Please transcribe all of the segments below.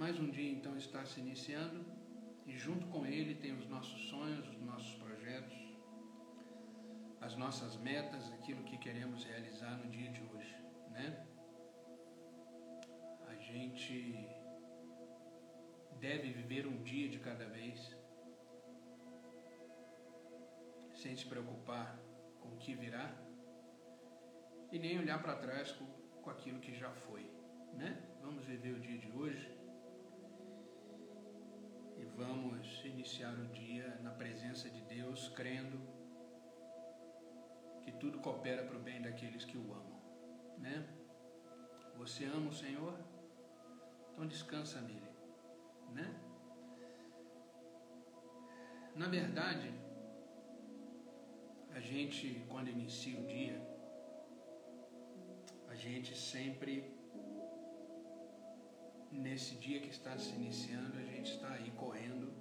Mais um dia então está se iniciando e junto com ele tem os nossos sonhos, os nossos projetos, as nossas metas, aquilo que queremos realizar no dia de hoje, né? A gente deve viver um dia de cada vez, sem se preocupar com o que virá e nem olhar para trás com, com aquilo que já foi, né? Vamos viver o dia de hoje vamos iniciar o dia na presença de Deus, crendo que tudo coopera para o bem daqueles que o amam, né? Você ama o Senhor? Então descansa nele, né? Na verdade, a gente quando inicia o dia, a gente sempre nesse dia que está se iniciando, a gente está aí correndo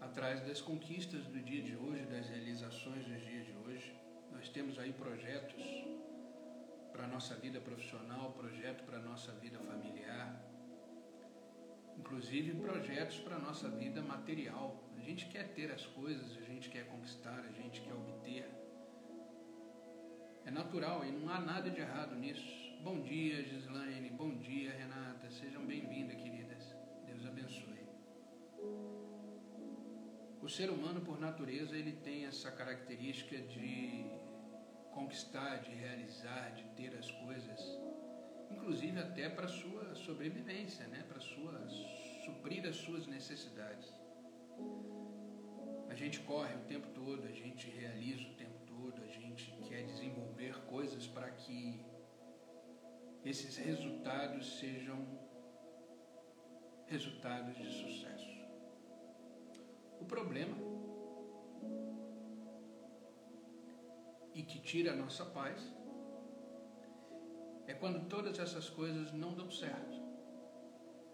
atrás das conquistas do dia de hoje, das realizações do dia de hoje. Nós temos aí projetos para a nossa vida profissional, projeto para a nossa vida familiar, inclusive projetos para a nossa vida material. A gente quer ter as coisas, a gente quer conquistar, a gente quer obter. É natural e não há nada de errado nisso. Bom dia, Gislaine. Bom dia, Renata. Sejam bem-vindas, queridas. Deus abençoe. O ser humano, por natureza, ele tem essa característica de conquistar, de realizar, de ter as coisas, inclusive até para sua sobrevivência, né? Para sua suprir as suas necessidades. A gente corre o tempo todo, a gente realiza o tempo todo, a gente quer desenvolver coisas para que esses resultados sejam resultados de sucesso. O problema e que tira a nossa paz é quando todas essas coisas não dão certo.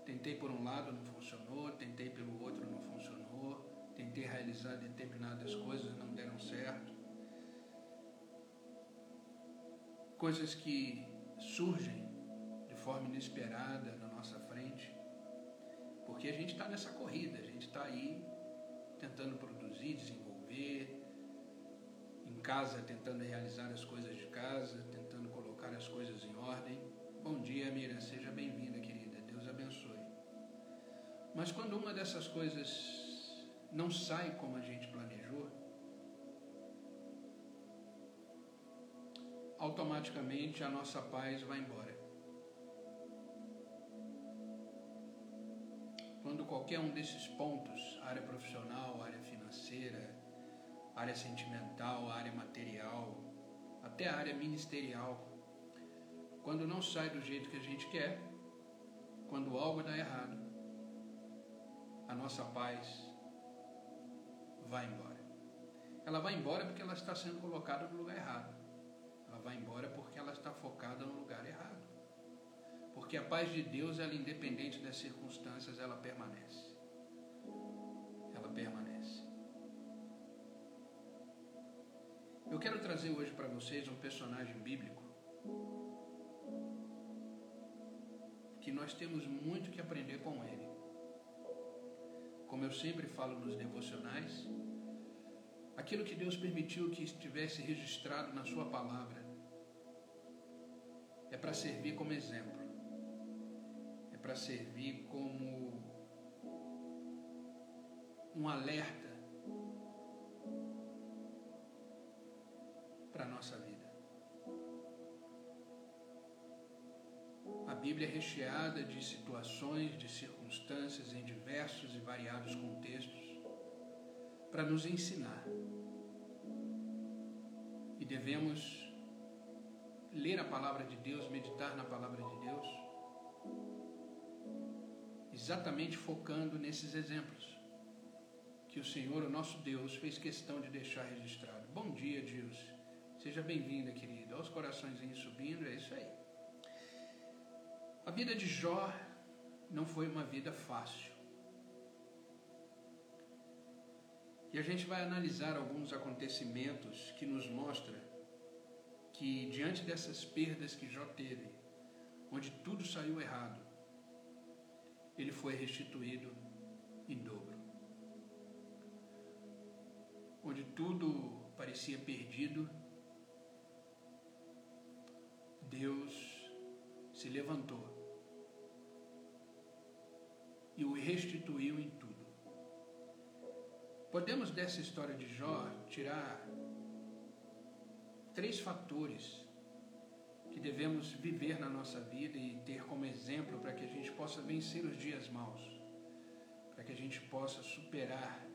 Tentei por um lado, não funcionou, tentei pelo outro, não funcionou, tentei realizar determinadas coisas, não deram certo. Coisas que surgem forma inesperada na nossa frente, porque a gente está nessa corrida, a gente está aí tentando produzir, desenvolver, em casa tentando realizar as coisas de casa, tentando colocar as coisas em ordem. Bom dia, Mira, seja bem-vinda, querida, Deus abençoe. Mas quando uma dessas coisas não sai como a gente planejou, automaticamente a nossa paz vai embora. Qualquer um desses pontos, área profissional, área financeira, área sentimental, área material, até a área ministerial, quando não sai do jeito que a gente quer, quando algo dá errado, a nossa paz vai embora. Ela vai embora porque ela está sendo colocada no lugar errado. Ela vai embora porque ela está focada no lugar errado. Porque a paz de Deus, ela independente das circunstâncias, ela permanece. Ela permanece. Eu quero trazer hoje para vocês um personagem bíblico que nós temos muito que aprender com ele. Como eu sempre falo nos devocionais, aquilo que Deus permitiu que estivesse registrado na Sua palavra é para servir como exemplo, para servir como um alerta para a nossa vida. A Bíblia é recheada de situações, de circunstâncias em diversos e variados contextos para nos ensinar. E devemos ler a palavra de Deus, meditar na palavra de Deus, exatamente focando nesses exemplos que o Senhor, o nosso Deus, fez questão de deixar registrado. Bom dia, Deus. Seja bem-vinda, querida. Olha os coraçõezinhos subindo, é isso aí. A vida de Jó não foi uma vida fácil. E a gente vai analisar alguns acontecimentos que nos mostra que diante dessas perdas que Jó teve, onde tudo saiu errado, ele foi restituído em dobro. Onde tudo parecia perdido, Deus se levantou e o restituiu em tudo. Podemos dessa história de Jó tirar três fatores que devemos viver na nossa vida e ter como exemplo para que a gente possa vencer os dias maus, para que a gente possa superar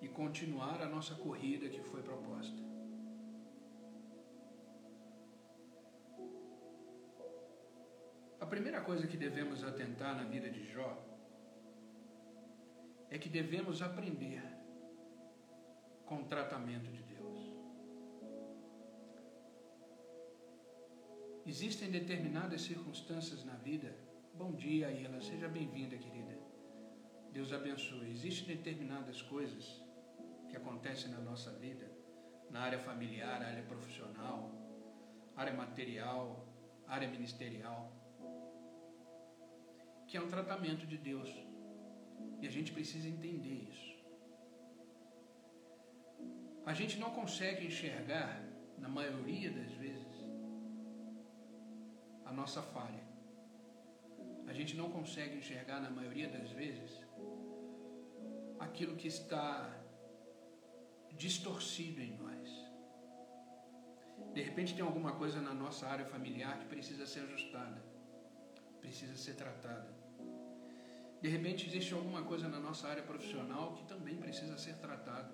e continuar a nossa corrida que foi proposta. A primeira coisa que devemos atentar na vida de Jó é que devemos aprender com o tratamento de Existem determinadas circunstâncias na vida. Bom dia, Iela, seja bem-vinda, querida. Deus abençoe. Existem determinadas coisas que acontecem na nossa vida, na área familiar, área profissional, área material, área ministerial, que é um tratamento de Deus e a gente precisa entender isso. A gente não consegue enxergar, na maioria das vezes, nossa falha. A gente não consegue enxergar, na maioria das vezes, aquilo que está distorcido em nós. De repente tem alguma coisa na nossa área familiar que precisa ser ajustada, precisa ser tratada. De repente existe alguma coisa na nossa área profissional que também precisa ser tratado,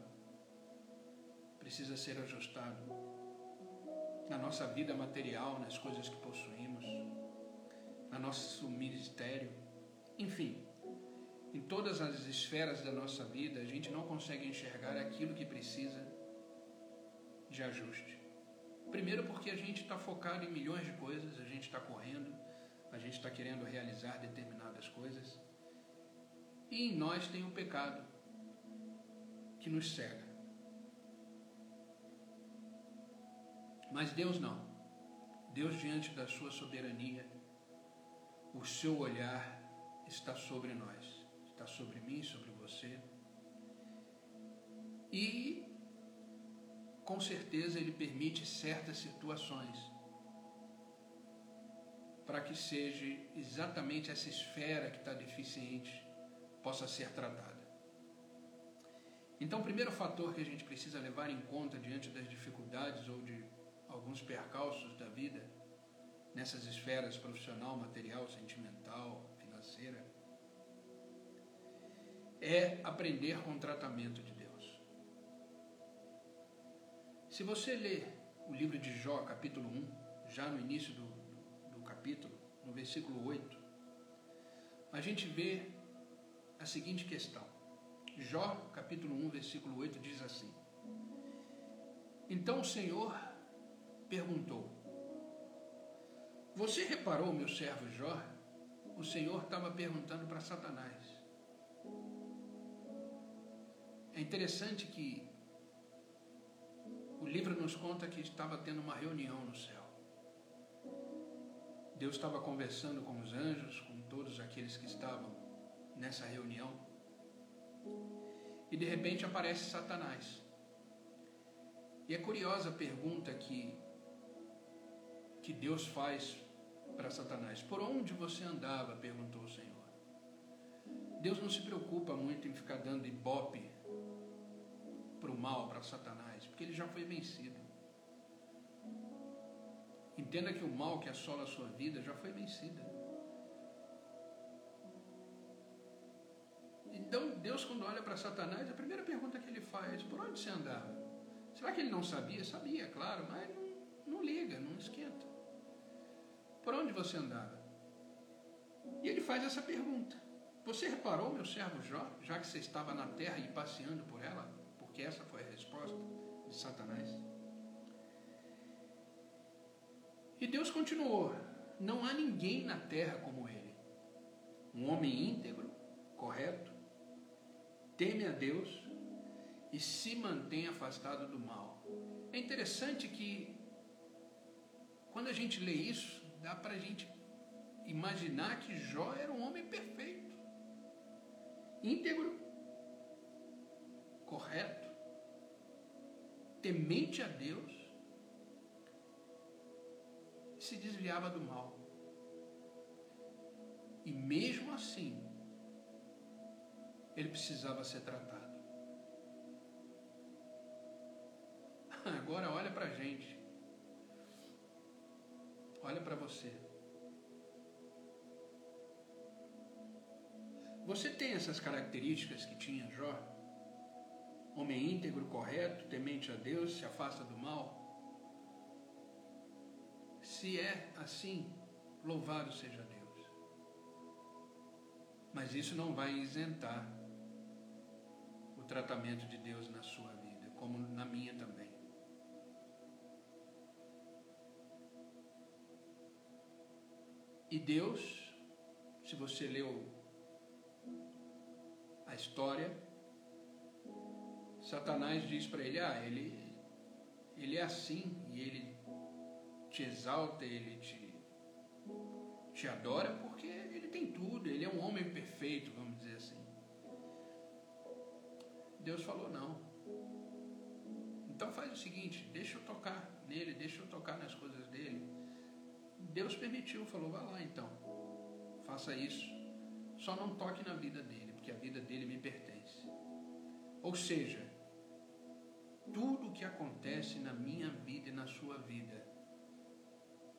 precisa ser ajustado. Na nossa vida material, nas coisas que possuímos, no nosso ministério, enfim, em todas as esferas da nossa vida, a gente não consegue enxergar aquilo que precisa de ajuste. Primeiro, porque a gente está focado em milhões de coisas, a gente está correndo, a gente está querendo realizar determinadas coisas. E em nós tem o pecado que nos cega. Mas Deus não. Deus, diante da sua soberania, o seu olhar está sobre nós, está sobre mim, sobre você. E, com certeza, Ele permite certas situações para que seja exatamente essa esfera que está deficiente possa ser tratada. Então, o primeiro fator que a gente precisa levar em conta diante das dificuldades ou de alguns percalços da vida, nessas esferas profissional, material, sentimental, financeira, é aprender com o tratamento de Deus. Se você ler o livro de Jó, capítulo 1, já no início do, do capítulo, no versículo 8, a gente vê a seguinte questão. Jó, capítulo 1, versículo 8, diz assim: Então o Senhor perguntou: Você reparou, meu servo Jó? O Senhor estava perguntando para Satanás. É interessante que o livro nos conta que estava tendo uma reunião no céu. Deus estava conversando com os anjos, com todos aqueles que estavam nessa reunião. E de repente aparece Satanás. E é curiosa a pergunta que, que Deus faz para Satanás: Por onde você andava? perguntou o Senhor. Deus não se preocupa muito em ficar dando ibope para o mal, para Satanás, porque ele já foi vencido. Entenda que o mal que assola a sua vida já foi vencido. Então, Deus, quando olha para Satanás, a primeira pergunta que ele faz: por onde você andava? Será que ele não sabia? Sabia, claro, mas não, não liga, não esquenta. Por onde você andava? E ele faz essa pergunta: Você reparou, meu servo Jó, já que você estava na terra e passeando por ela? Porque essa foi a resposta de Satanás. E Deus continuou: Não há ninguém na terra como ele, um homem íntegro, correto teme a Deus e se mantém afastado do mal. É interessante que, quando a gente lê isso, dá para a gente imaginar que Jó era um homem perfeito, íntegro, correto, temente a Deus, se desviava do mal. E mesmo assim, ele precisava ser tratado. Agora olha para a gente. Olha para você. Você tem essas características que tinha Jó? Homem íntegro, correto, temente a Deus, se afasta do mal? Se é assim, louvado seja Deus. Mas isso não vai isentar o tratamento de Deus na sua vida, como na minha também. E Deus, se você leu a história, Satanás diz para ele: Ah, ele, ele é assim e ele te exalta, ele te, te adora porque ele tem tudo, ele é um homem perfeito, vamos dizer assim. Deus falou: Não. Então faz o seguinte: deixa eu tocar nele, deixa eu tocar nas coisas dele Deus permitiu, falou: vá lá então, faça isso. Só não toque na vida dele, porque a vida dele me pertence. Ou seja, tudo o que acontece na minha vida e na sua vida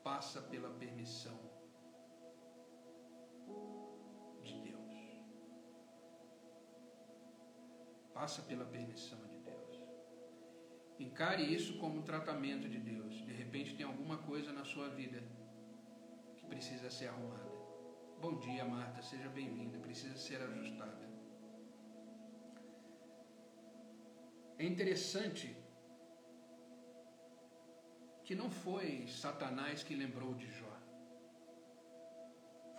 passa pela permissão de Deus. Passa pela permissão de Deus. Encare isso como um tratamento de Deus. De repente tem alguma coisa na sua vida precisa ser arrumada. Bom dia, Marta, seja bem-vinda, precisa ser ajustada. É interessante que não foi Satanás que lembrou de Jó.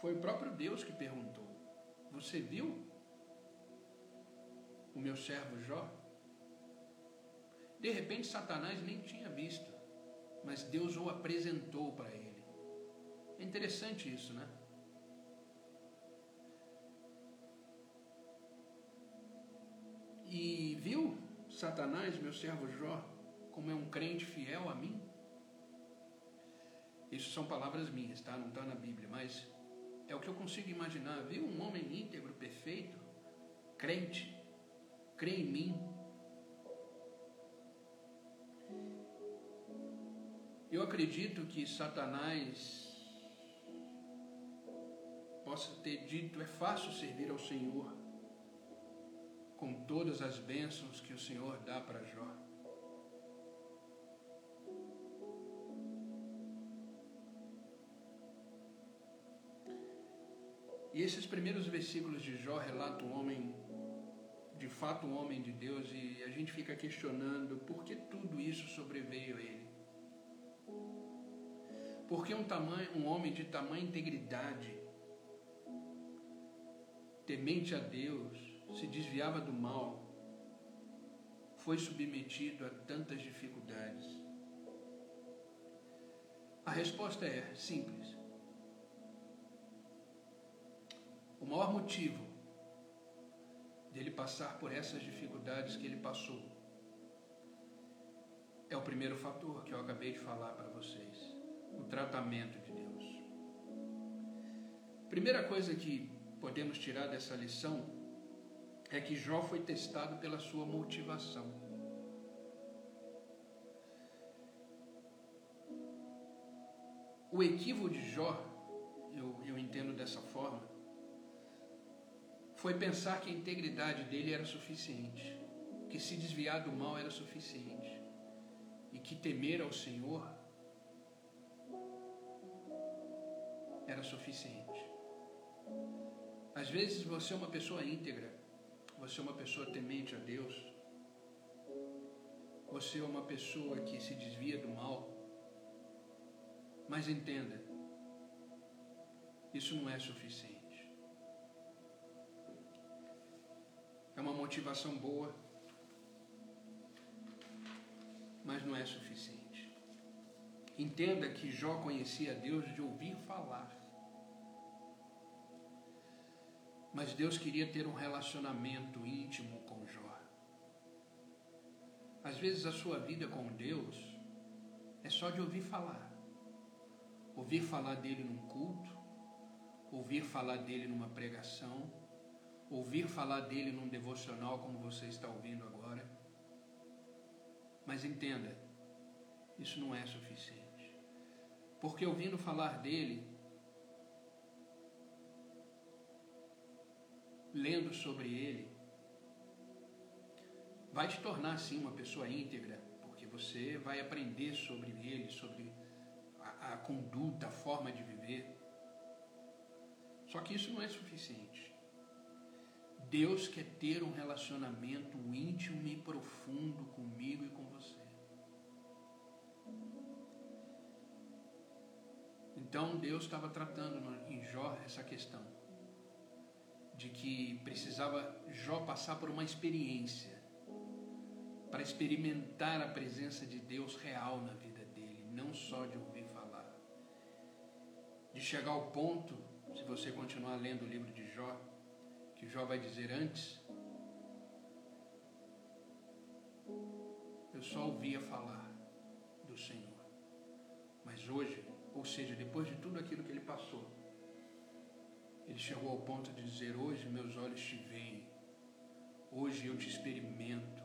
Foi o próprio Deus que perguntou: Você viu o meu servo Jó? De repente, Satanás nem tinha visto, mas Deus o apresentou para ele. É interessante isso, né? E viu Satanás, meu servo Jó, como é um crente fiel a mim? Isso são palavras minhas, tá? Não está na Bíblia, mas é o que eu consigo imaginar. Viu um homem íntegro, perfeito, crente, crê em mim. Eu acredito que Satanás possa ter dito: é fácil servir ao Senhor, com todas as bênçãos que o Senhor dá para Jó. E esses primeiros versículos de Jó relatam um homem, de fato um homem de Deus, e a gente fica questionando por que tudo isso sobreveio a ele. Porque um, tamanho, um homem de tamanha integridade, temente a Deus, se desviava do mal, foi submetido a tantas dificuldades? A resposta é simples. O maior motivo dele passar por essas dificuldades que ele passou é o primeiro fator que eu acabei de falar para vocês: o tratamento de Deus. Primeira coisa que podemos tirar dessa lição é que Jó foi testado pela sua motivação. O equívoco de Jó, eu, eu entendo dessa forma, foi pensar que a integridade dele era suficiente, que se desviar do mal era suficiente e que temer ao Senhor era suficiente. Às vezes você é uma pessoa íntegra, você é uma pessoa temente a Deus, você é uma pessoa que se desvia do mal, mas entenda, isso não é suficiente. É uma motivação boa, mas não é suficiente. Entenda que Jó conhecia Deus de ouvir falar Mas Deus queria ter um relacionamento íntimo com Jó. Às vezes a sua vida com Deus é só de ouvir falar. Ouvir falar dele num culto, ouvir falar dele numa pregação, ouvir falar dele num devocional como você está ouvindo agora. Mas entenda, isso não é suficiente. Porque ouvindo falar dele, lendo sobre ele, vai te tornar sim uma pessoa íntegra, porque você vai aprender sobre ele, sobre a, a conduta, a forma de viver. Só que isso não é suficiente. Deus quer ter um relacionamento íntimo e profundo comigo e com você. Então Deus estava tratando em Jó essa questão de que precisava Jó passar por uma experiência para experimentar a presença de Deus real na vida dele, não só de ouvir falar. De chegar ao ponto, se você continuar lendo o livro de Jó, que Jó vai dizer antes, eu só ouvia falar do Senhor. Mas hoje, ou seja, depois de tudo aquilo que ele passou, ele chegou ao ponto de dizer: Hoje meus olhos te veem, hoje eu te experimento,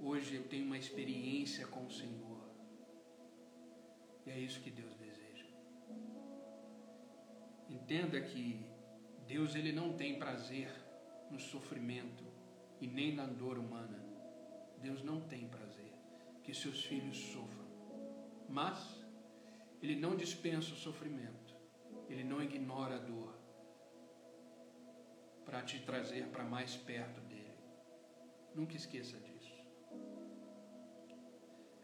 hoje eu tenho uma experiência com o Senhor. E é isso que Deus deseja. Entenda que Deus ele não tem prazer no sofrimento e nem na dor humana. Deus não tem prazer que seus filhos sofram. Mas ele não dispensa o sofrimento. Ele não ignora a dor para te trazer para mais perto dele. Nunca esqueça disso.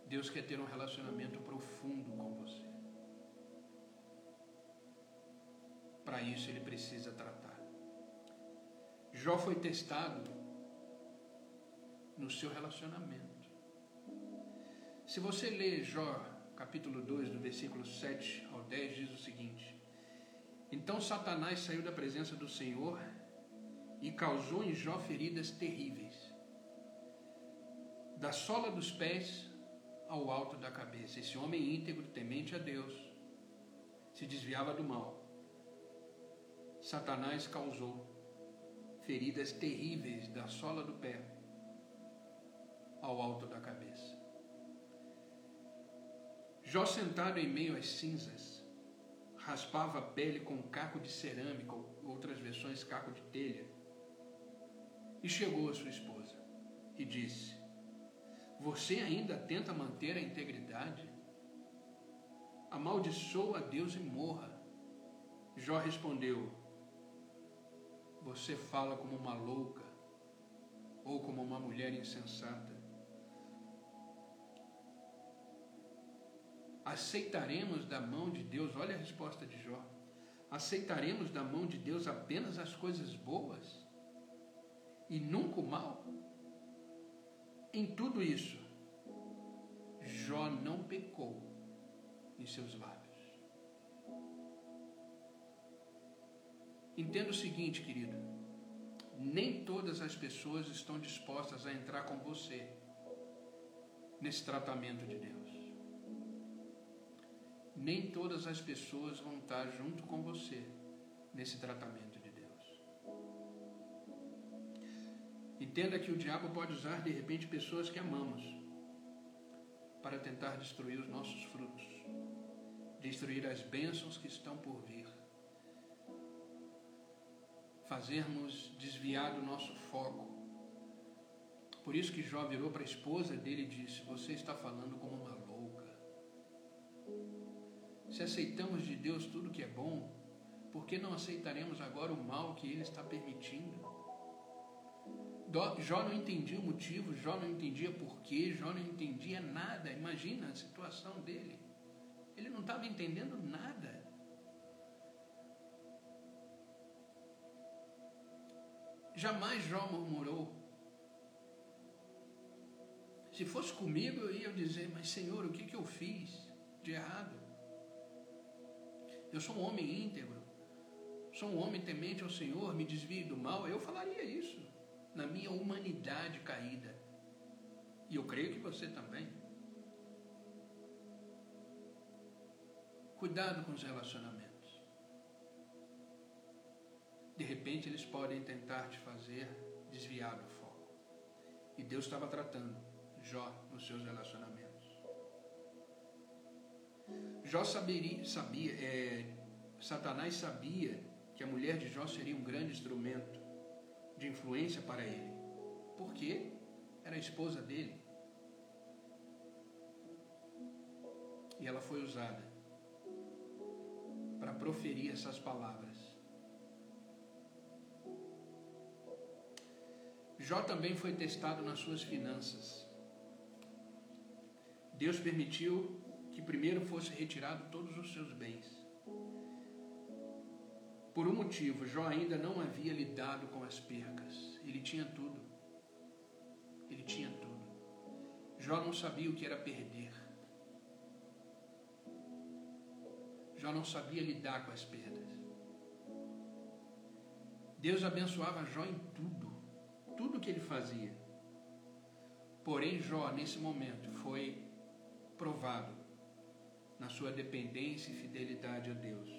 Deus quer ter um relacionamento profundo com você. Para isso ele precisa tratar. Jó foi testado no seu relacionamento. Se você ler Jó, capítulo 2, do versículo 7 ao 10, diz o seguinte: Então Satanás saiu da presença do Senhor e causou em Jó feridas terríveis, da sola dos pés ao alto da cabeça. Esse homem íntegro, temente a Deus, se desviava do mal. Satanás causou feridas terríveis da sola do pé ao alto da cabeça. Jó sentado em meio às cinzas, raspava a pele com um caco de cerâmica, outras versões caco de telha, e chegou a sua esposa e disse: Você ainda tenta manter a integridade? Amaldiçoa a Deus e morra. Jó respondeu: Você fala como uma louca ou como uma mulher insensata. Aceitaremos da mão de Deus, olha a resposta de Jó. Aceitaremos da mão de Deus apenas as coisas boas? E nunca o mal? Em tudo isso, Jó não pecou em seus lábios. Entenda o seguinte, querido: nem todas as pessoas estão dispostas a entrar com você nesse tratamento de Deus. Nem todas as pessoas vão estar junto com você nesse tratamento. Entenda que o diabo pode usar de repente pessoas que amamos para tentar destruir os nossos frutos, destruir as bênçãos que estão por vir, fazermos desviar do nosso foco. Por isso que Jó virou para a esposa dele e disse: Você está falando como uma louca. Se aceitamos de Deus tudo que é bom, por que não aceitaremos agora o mal que Ele está permitindo? Jó não entendia o motivo, Jó não entendia porquê, Jó não entendia nada. Imagina a situação dele. Ele não estava entendendo nada. Jamais Jó murmurou. Se fosse comigo, eu ia dizer: Mas Senhor, o que, que eu fiz de errado? Eu sou um homem íntegro, sou um homem temente ao Senhor, me desvio do mal, eu falaria isso na minha humanidade caída. E eu creio que você também. Cuidado com os relacionamentos. De repente eles podem tentar te fazer desviar do foco. E Deus estava tratando Jó nos seus relacionamentos. Jó saberia, sabia, é, Satanás sabia que a mulher de Jó seria um grande instrumento de influência para ele. Por quê? Era a esposa dele. E ela foi usada para proferir essas palavras. Jó também foi testado nas suas finanças. Deus permitiu que primeiro fosse retirado todos os seus bens. Por um motivo, Jó ainda não havia lidado com as percas. Ele tinha tudo. Ele tinha tudo. Jó não sabia o que era perder. Jó não sabia lidar com as perdas. Deus abençoava Jó em tudo, tudo que ele fazia. Porém, Jó, nesse momento, foi provado na sua dependência e fidelidade a Deus,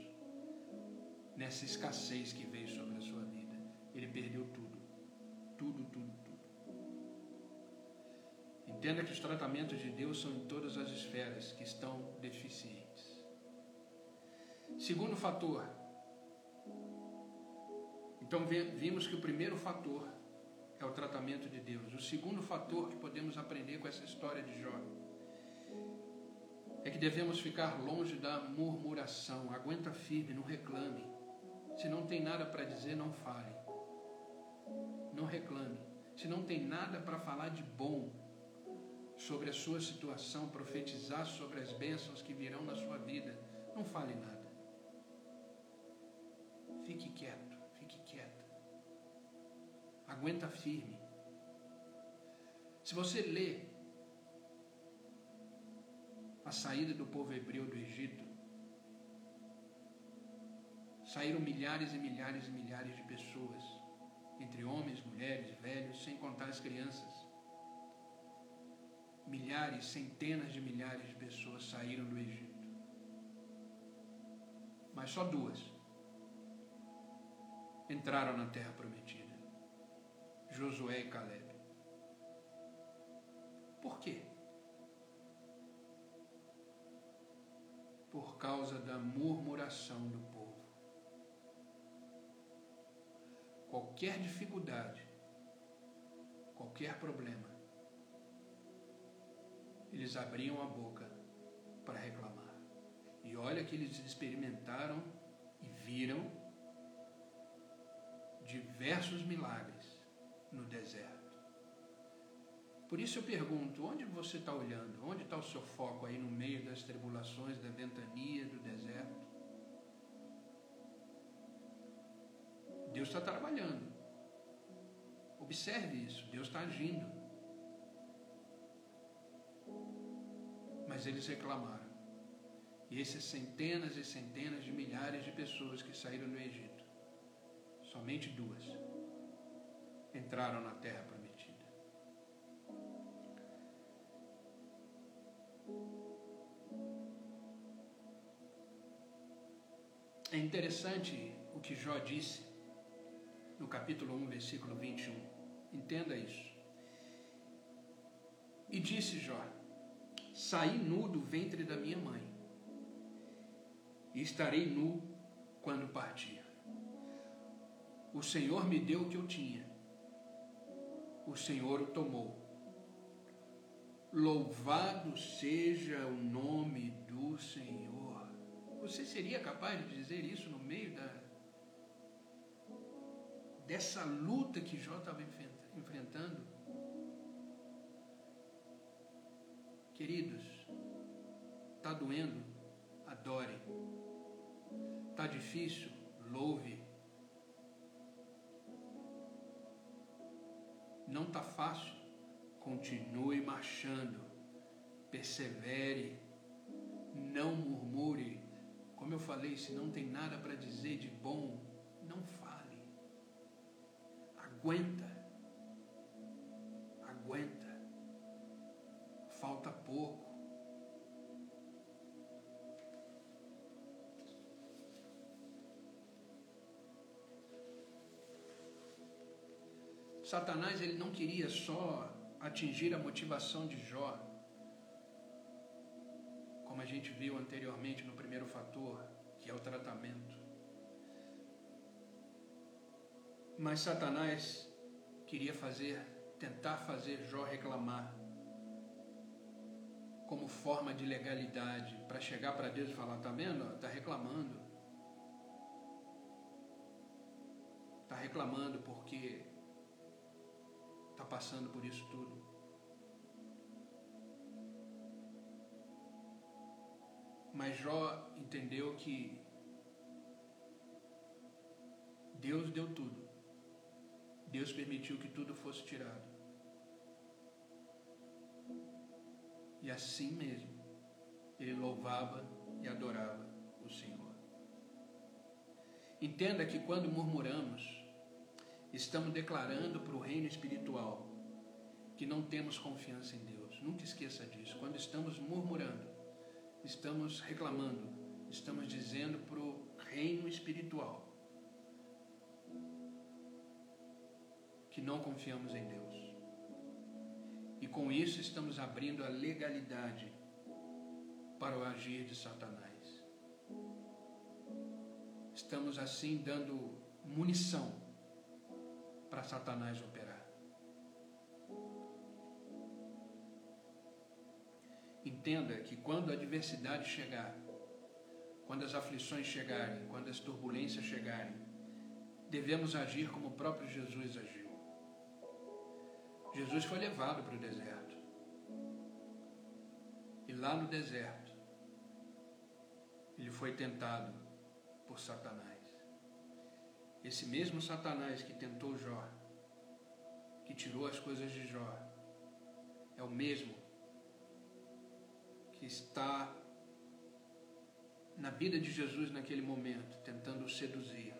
nessa escassez que veio sobre a sua vida. Ele perdeu tudo, tudo, tudo, tudo. Entenda que os tratamentos de Deus são em todas as esferas que estão deficientes. Segundo fator, então vimos que o primeiro fator é o tratamento de Deus. O segundo fator que podemos aprender com essa história de Jó é que devemos ficar longe da murmuração. Aguenta firme, não reclame. Se não tem nada para dizer, não fale. Não reclame. Se não tem nada para falar de bom sobre a sua situação, profetizar sobre as bênçãos que virão na sua vida, não fale nada. Fique quieto, fique quieta. Aguenta firme. Se você lê a saída do povo hebreu do Egito, saíram milhares e milhares e milhares de pessoas, entre homens, mulheres, velhos, sem contar as crianças. Milhares, centenas de milhares de pessoas saíram do Egito. Mas só duas entraram na terra prometida: Josué e Caleb. Por quê? por causa da murmuração do povo. Qualquer dificuldade, qualquer problema, eles abriam a boca para reclamar. E olha que eles experimentaram e viram diversos milagres no deserto. Por isso eu pergunto: onde você está olhando? Onde está o seu foco aí no meio das tribulações, da ventania, do deserto? Deus está trabalhando. Observe isso: Deus está agindo. Mas eles reclamaram. E esses centenas e centenas de milhares de pessoas que saíram do Egito, somente duas, entraram na terra prometida. É interessante o que Jó disse no capítulo 1, versículo 21. Entenda isso. E disse Jó: Saí nu do ventre da minha mãe, e estarei nu quando partir. O Senhor me deu o que eu tinha, o Senhor o tomou. Louvado seja o nome do Senhor. Você seria capaz de dizer isso no meio da, dessa luta que Jó estava enfrentando? Queridos, está doendo? Adore. Está difícil? Louve. Não está fácil? Continue marchando. Persevere. Não murmure como eu falei, se não tem nada para dizer de bom, Aguenta. Aguenta. Falta pouco. Satanás ele não queria só atingir a motivação de Jó, como a gente viu anteriormente no primeiro fator, que é o tratamento. Mas Satanás queria fazer, tentar fazer Jó reclamar como forma de legalidade para chegar para Deus e falar, tá vendo? Tá reclamando. Tá reclamando porque está passando por isso tudo. Mas Jó entendeu que Deus deu tudo. Deus permitiu que tudo fosse tirado. E assim mesmo, ele louvava e adorava o Senhor. Entenda que quando murmuramos, estamos declarando para o reino espiritual que não temos confiança em Deus. Nunca esqueça disso. Quando estamos murmurando, estamos reclamando, estamos dizendo para o reino espiritual que não confiamos em Deus. E com isso estamos abrindo a legalidade para o agir de Satanás. Estamos assim dando munição para Satanás operar. Entenda que quando a adversidade chegar, quando as aflições chegarem, quando as turbulências chegarem, devemos agir como o próprio Jesus agiu. Jesus foi levado para o deserto. E lá no deserto, ele foi tentado por Satanás. Esse mesmo Satanás que tentou Jó, que tirou as coisas de Jó, é o mesmo que está na vida de Jesus naquele momento, tentando o seduzir,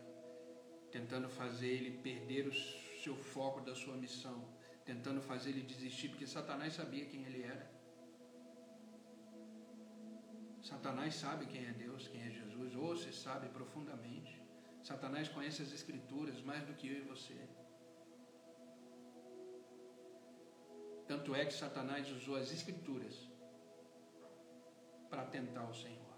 tentando fazer ele perder o seu foco da sua missão, tentando fazer ele desistir, porque Satanás sabia quem ele era. Satanás sabe quem é Deus, quem é Jesus, ou se sabe profundamente. Satanás conhece as Escrituras mais do que eu e você. Tanto é que Satanás usou as Escrituras para tentar o Senhor.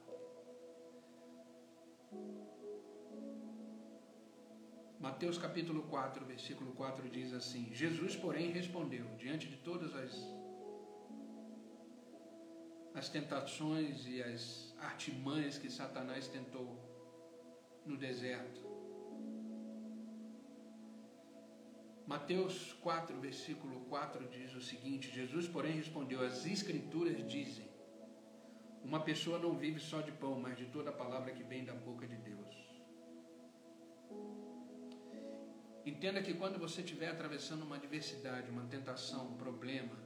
Mateus capítulo 4, versículo 4 diz assim: Jesus, porém, respondeu, diante de todas as, as tentações e as artimanhas que Satanás tentou no deserto. Mateus 4, versículo 4 diz o seguinte: Jesus, porém, respondeu: As Escrituras dizem, uma pessoa não vive só de pão, mas de toda a palavra que vem da boca de Deus. Entenda que quando você estiver atravessando uma adversidade, uma tentação, um problema,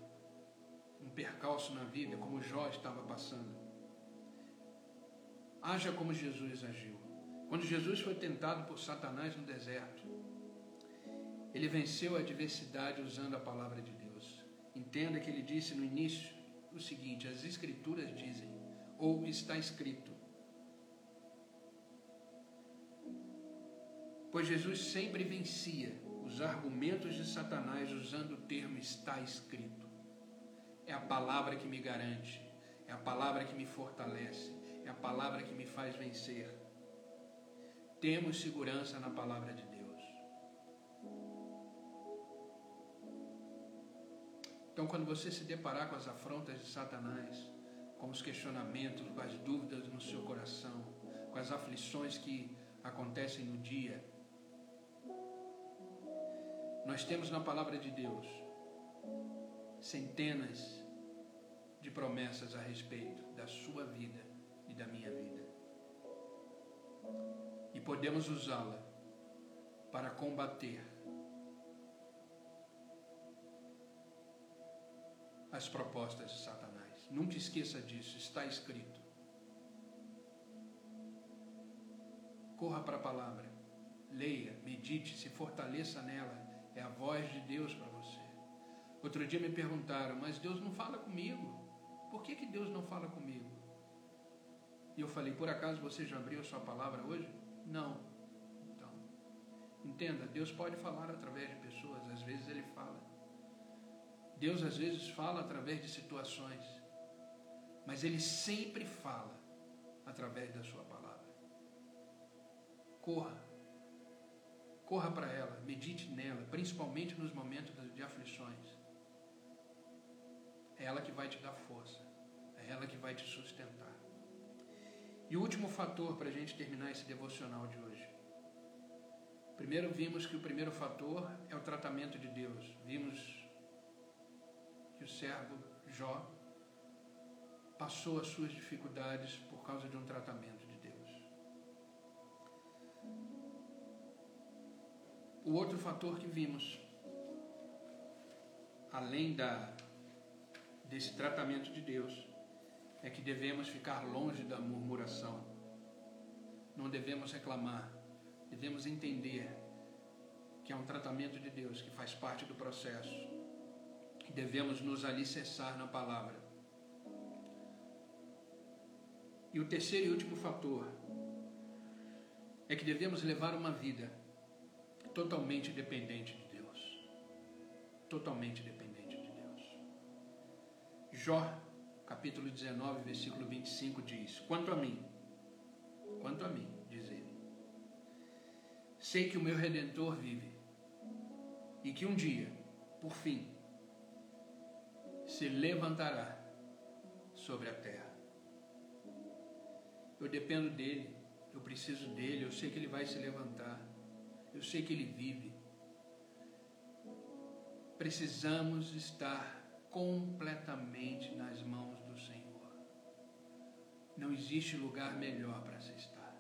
um percalço na vida, como Jó estava passando, haja como Jesus agiu. Quando Jesus foi tentado por Satanás no deserto, ele venceu a adversidade usando a palavra de Deus. Entenda que ele disse no início o seguinte: as Escrituras dizem, ou está escrito. Pois Jesus sempre vencia os argumentos de Satanás usando o termo está escrito. É a palavra que me garante, é a palavra que me fortalece, é a palavra que me faz vencer temos segurança na palavra de Deus. Então, quando você se deparar com as afrontas de Satanás, com os questionamentos, com as dúvidas no seu coração, com as aflições que acontecem no dia, nós temos na palavra de Deus centenas de promessas a respeito da sua vida e da minha vida e podemos usá-la para combater as propostas de Satanás. Nunca esqueça disso, está escrito. Corra para a palavra, leia, medite, se fortaleça nela. É a voz de Deus para você. Outro dia me perguntaram, mas Deus não fala comigo. Por que, que Deus não fala comigo? E eu falei, por acaso você já abriu a sua palavra hoje? Não. Então, entenda, Deus pode falar através de pessoas, às vezes Ele fala. Deus às vezes fala através de situações, mas Ele sempre fala através da sua palavra. Corra. Corra para ela, medite nela, principalmente nos momentos de aflições. É ela que vai te dar força, é ela que vai te sustentar. E o último fator para a gente terminar esse devocional de hoje. Primeiro vimos que o primeiro fator é o tratamento de Deus. Vimos que o servo Jó passou as suas dificuldades por causa de um tratamento O outro fator que vimos, além da, desse tratamento de Deus, é que devemos ficar longe da murmuração. Não devemos reclamar. Devemos entender que é um tratamento de Deus que faz parte do processo. Que devemos nos alicerçar na palavra. E o terceiro e último fator é que devemos levar uma vida totalmente dependente de Deus. Totalmente dependente de Deus. Jó capítulo 19, versículo 25 diz: Quanto a mim, quanto a mim, diz ele, sei que o meu redentor vive e que um dia, por fim, se levantará sobre a terra. Eu dependo dele, eu preciso dele, eu sei que ele vai se levantar, eu sei que ele vive. Precisamos estar completamente nas mãos do Senhor. Não existe lugar melhor para se estar.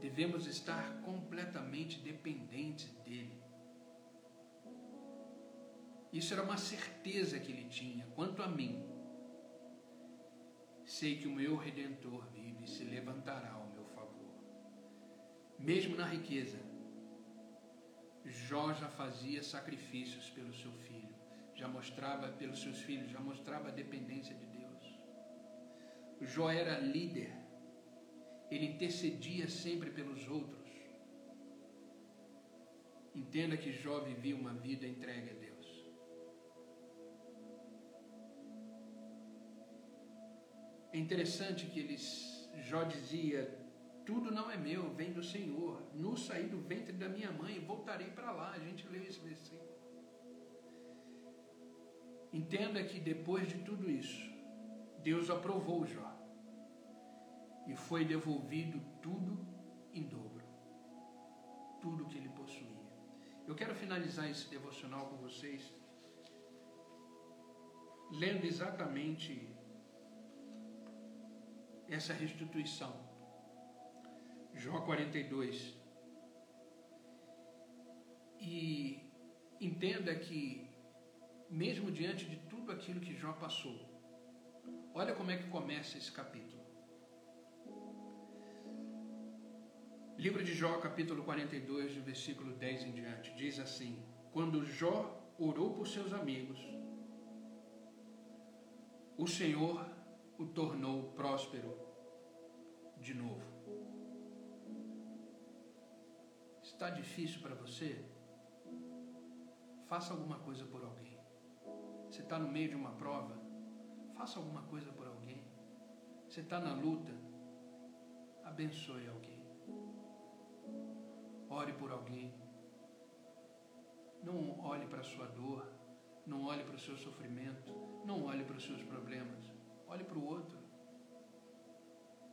Devemos estar completamente dependentes dele. Isso era uma certeza que ele tinha. Quanto a mim, sei que o meu redentor vive e se levantará. Mesmo na riqueza, Jó já fazia sacrifícios pelo seu filho já mostrava pelos seus filhos, já mostrava a dependência de Deus. Jó era líder, ele intercedia sempre pelos outros. Entenda que Jó vivia uma vida entregue a Deus. É interessante que eles, Jó dizia: Tudo não é meu, vem do Senhor. No sair do ventre da minha mãe, voltarei para lá. A gente leu esse versículo. Entenda que depois de tudo isso, Deus aprovou Jó e foi devolvido tudo em dobro, tudo que ele possuía. Eu quero finalizar esse devocional com vocês lendo exatamente essa restituição. Jó 42. E entenda que mesmo diante de tudo aquilo que Jó passou. Olha como é que começa esse capítulo. Livro de Jó, capítulo 42, do versículo 10 em diante, diz assim: Quando Jó orou por seus amigos, o Senhor o tornou próspero de novo. Está difícil para você? Faça alguma coisa por alguém. Você está no meio de uma prova, faça alguma coisa por alguém. Você está na luta, abençoe alguém. Ore por alguém. Não olhe para a sua dor, não olhe para o seu sofrimento, não olhe para os seus problemas. Olhe para o outro.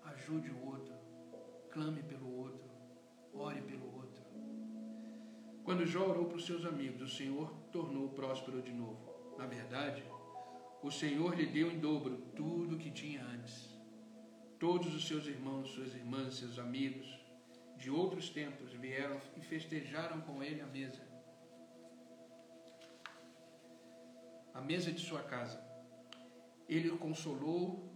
Ajude o outro. Clame pelo outro. Ore pelo outro. Quando Jó orou para os seus amigos, o Senhor tornou próspero de novo. Na verdade, o Senhor lhe deu em dobro tudo o que tinha antes. Todos os seus irmãos, suas irmãs, seus amigos de outros tempos vieram e festejaram com ele a mesa. A mesa de sua casa. Ele o consolou,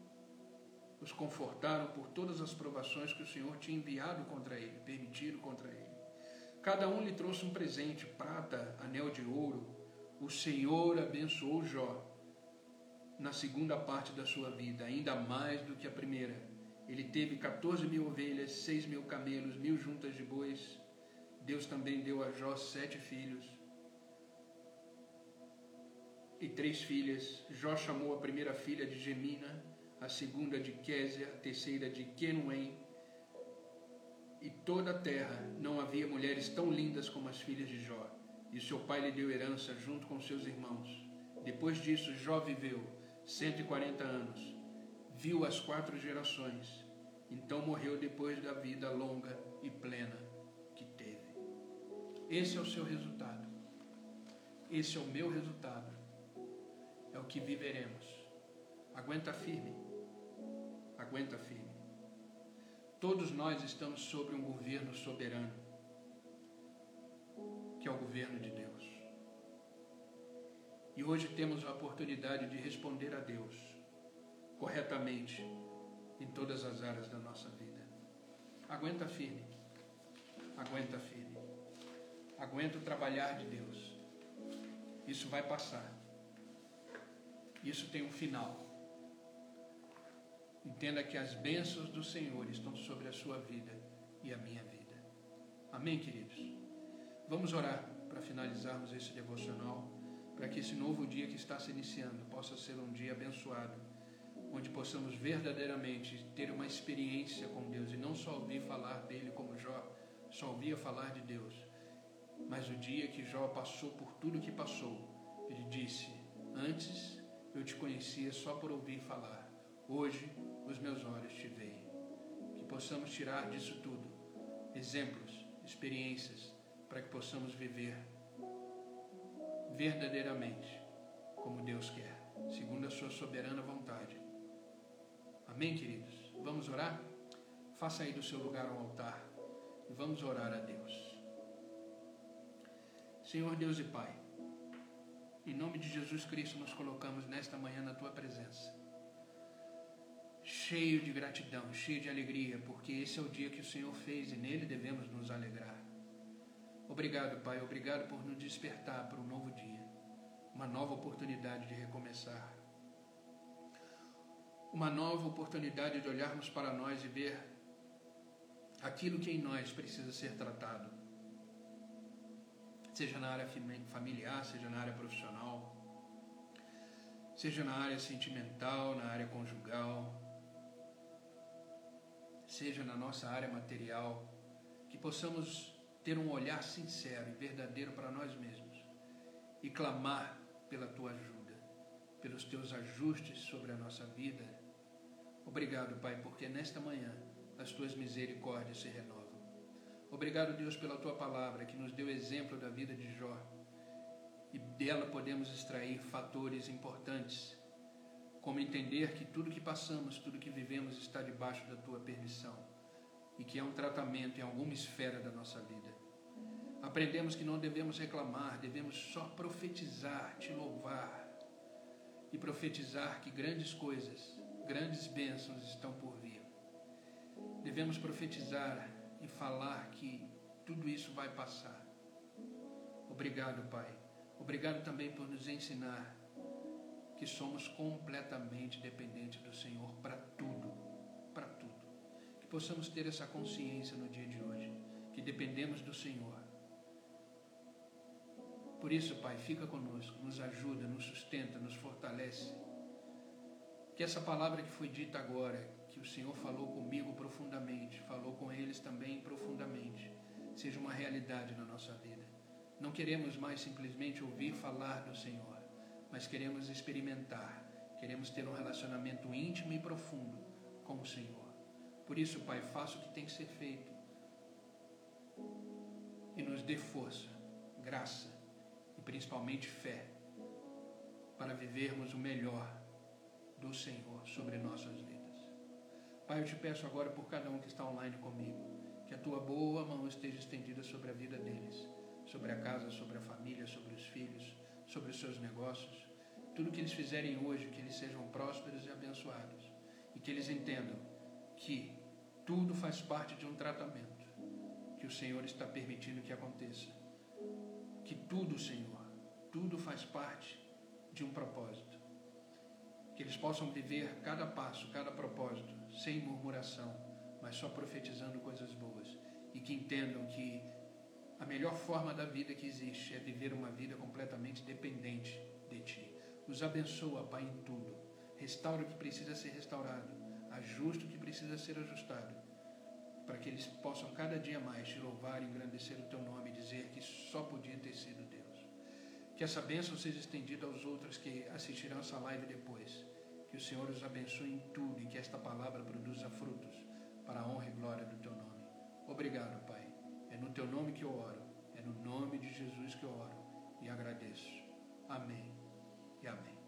os confortaram por todas as provações que o Senhor tinha enviado contra ele, permitido contra ele. Cada um lhe trouxe um presente: prata, anel de ouro. O Senhor abençoou Jó na segunda parte da sua vida, ainda mais do que a primeira. Ele teve 14 mil ovelhas, 6 mil camelos, mil juntas de bois. Deus também deu a Jó sete filhos e três filhas. Jó chamou a primeira filha de Gemina, a segunda de Késia, a terceira de Quenuém. E toda a terra não havia mulheres tão lindas como as filhas de Jó. E seu pai lhe deu herança junto com seus irmãos. Depois disso, Jó viveu 140 anos. Viu as quatro gerações. Então morreu depois da vida longa e plena que teve. Esse é o seu resultado. Esse é o meu resultado. É o que viveremos. Aguenta firme. Aguenta firme. Todos nós estamos sobre um governo soberano, que é o governo de Deus. E hoje temos a oportunidade de responder a Deus corretamente em todas as áreas da nossa vida. Aguenta firme. Aguenta firme. Aguenta o trabalhar de Deus. Isso vai passar. Isso tem um final. Entenda que as bênçãos do Senhor estão sobre a sua vida e a minha vida. Amém, queridos? Vamos orar para finalizarmos esse devocional, para que esse novo dia que está se iniciando possa ser um dia abençoado, onde possamos verdadeiramente ter uma experiência com Deus e não só ouvir falar dele como Jó, só ouvia falar de Deus. Mas o dia que Jó passou por tudo que passou, ele disse: Antes eu te conhecia só por ouvir falar. Hoje os meus olhos te veem. Que possamos tirar disso tudo exemplos, experiências, para que possamos viver verdadeiramente como Deus quer, segundo a sua soberana vontade. Amém, queridos? Vamos orar? Faça aí do seu lugar um altar e vamos orar a Deus. Senhor Deus e Pai, em nome de Jesus Cristo, nos colocamos nesta manhã na tua presença. Cheio de gratidão, cheio de alegria, porque esse é o dia que o Senhor fez e nele devemos nos alegrar. Obrigado, Pai, obrigado por nos despertar para um novo dia, uma nova oportunidade de recomeçar. Uma nova oportunidade de olharmos para nós e ver aquilo que em nós precisa ser tratado seja na área familiar, seja na área profissional, seja na área sentimental, na área conjugal, seja na nossa área material, que possamos ter um olhar sincero e verdadeiro para nós mesmos e clamar pela tua ajuda, pelos teus ajustes sobre a nossa vida. Obrigado, Pai, porque nesta manhã as tuas misericórdias se renovam. Obrigado, Deus, pela tua palavra que nos deu exemplo da vida de Jó. E dela podemos extrair fatores importantes, como entender que tudo que passamos, tudo que vivemos está debaixo da tua permissão e que é um tratamento em alguma esfera da nossa vida. Aprendemos que não devemos reclamar, devemos só profetizar, te louvar e profetizar que grandes coisas, grandes bênçãos estão por vir. Devemos profetizar e falar que tudo isso vai passar. Obrigado, Pai. Obrigado também por nos ensinar que somos completamente dependentes do Senhor para tudo, para tudo. Que possamos ter essa consciência no dia de hoje, que dependemos do Senhor. Por isso, Pai, fica conosco, nos ajuda, nos sustenta, nos fortalece. Que essa palavra que foi dita agora, que o Senhor falou comigo profundamente, falou com eles também profundamente, seja uma realidade na nossa vida. Não queremos mais simplesmente ouvir falar do Senhor, mas queremos experimentar, queremos ter um relacionamento íntimo e profundo com o Senhor. Por isso, Pai, faça o que tem que ser feito e nos dê força, graça e principalmente fé para vivermos o melhor do Senhor sobre nossas vidas. Pai, eu te peço agora por cada um que está online comigo, que a tua boa mão esteja estendida sobre a vida deles, sobre a casa, sobre a família, sobre os filhos, sobre os seus negócios. Tudo que eles fizerem hoje, que eles sejam prósperos e abençoados. E que eles entendam que tudo faz parte de um tratamento. que o Senhor está permitindo que aconteça. Que tudo, Senhor, tudo faz parte de um propósito. Que eles possam viver cada passo, cada propósito, sem murmuração, mas só profetizando coisas boas. E que entendam que a melhor forma da vida que existe é viver uma vida completamente dependente de Ti. Os abençoa, Pai, em tudo. Restaura o que precisa ser restaurado. Ajusta o que precisa ser ajustado. Para que eles possam cada dia mais te louvar e engrandecer o Teu nome e dizer que só podia ter sido Deus. Que essa bênção seja estendida aos outros que assistirão essa live depois. Que o Senhor os abençoe em tudo e que esta palavra produza frutos para a honra e glória do Teu nome. Obrigado, Pai. No Teu nome que eu oro. É no nome de Jesus que eu oro e agradeço. Amém e amém.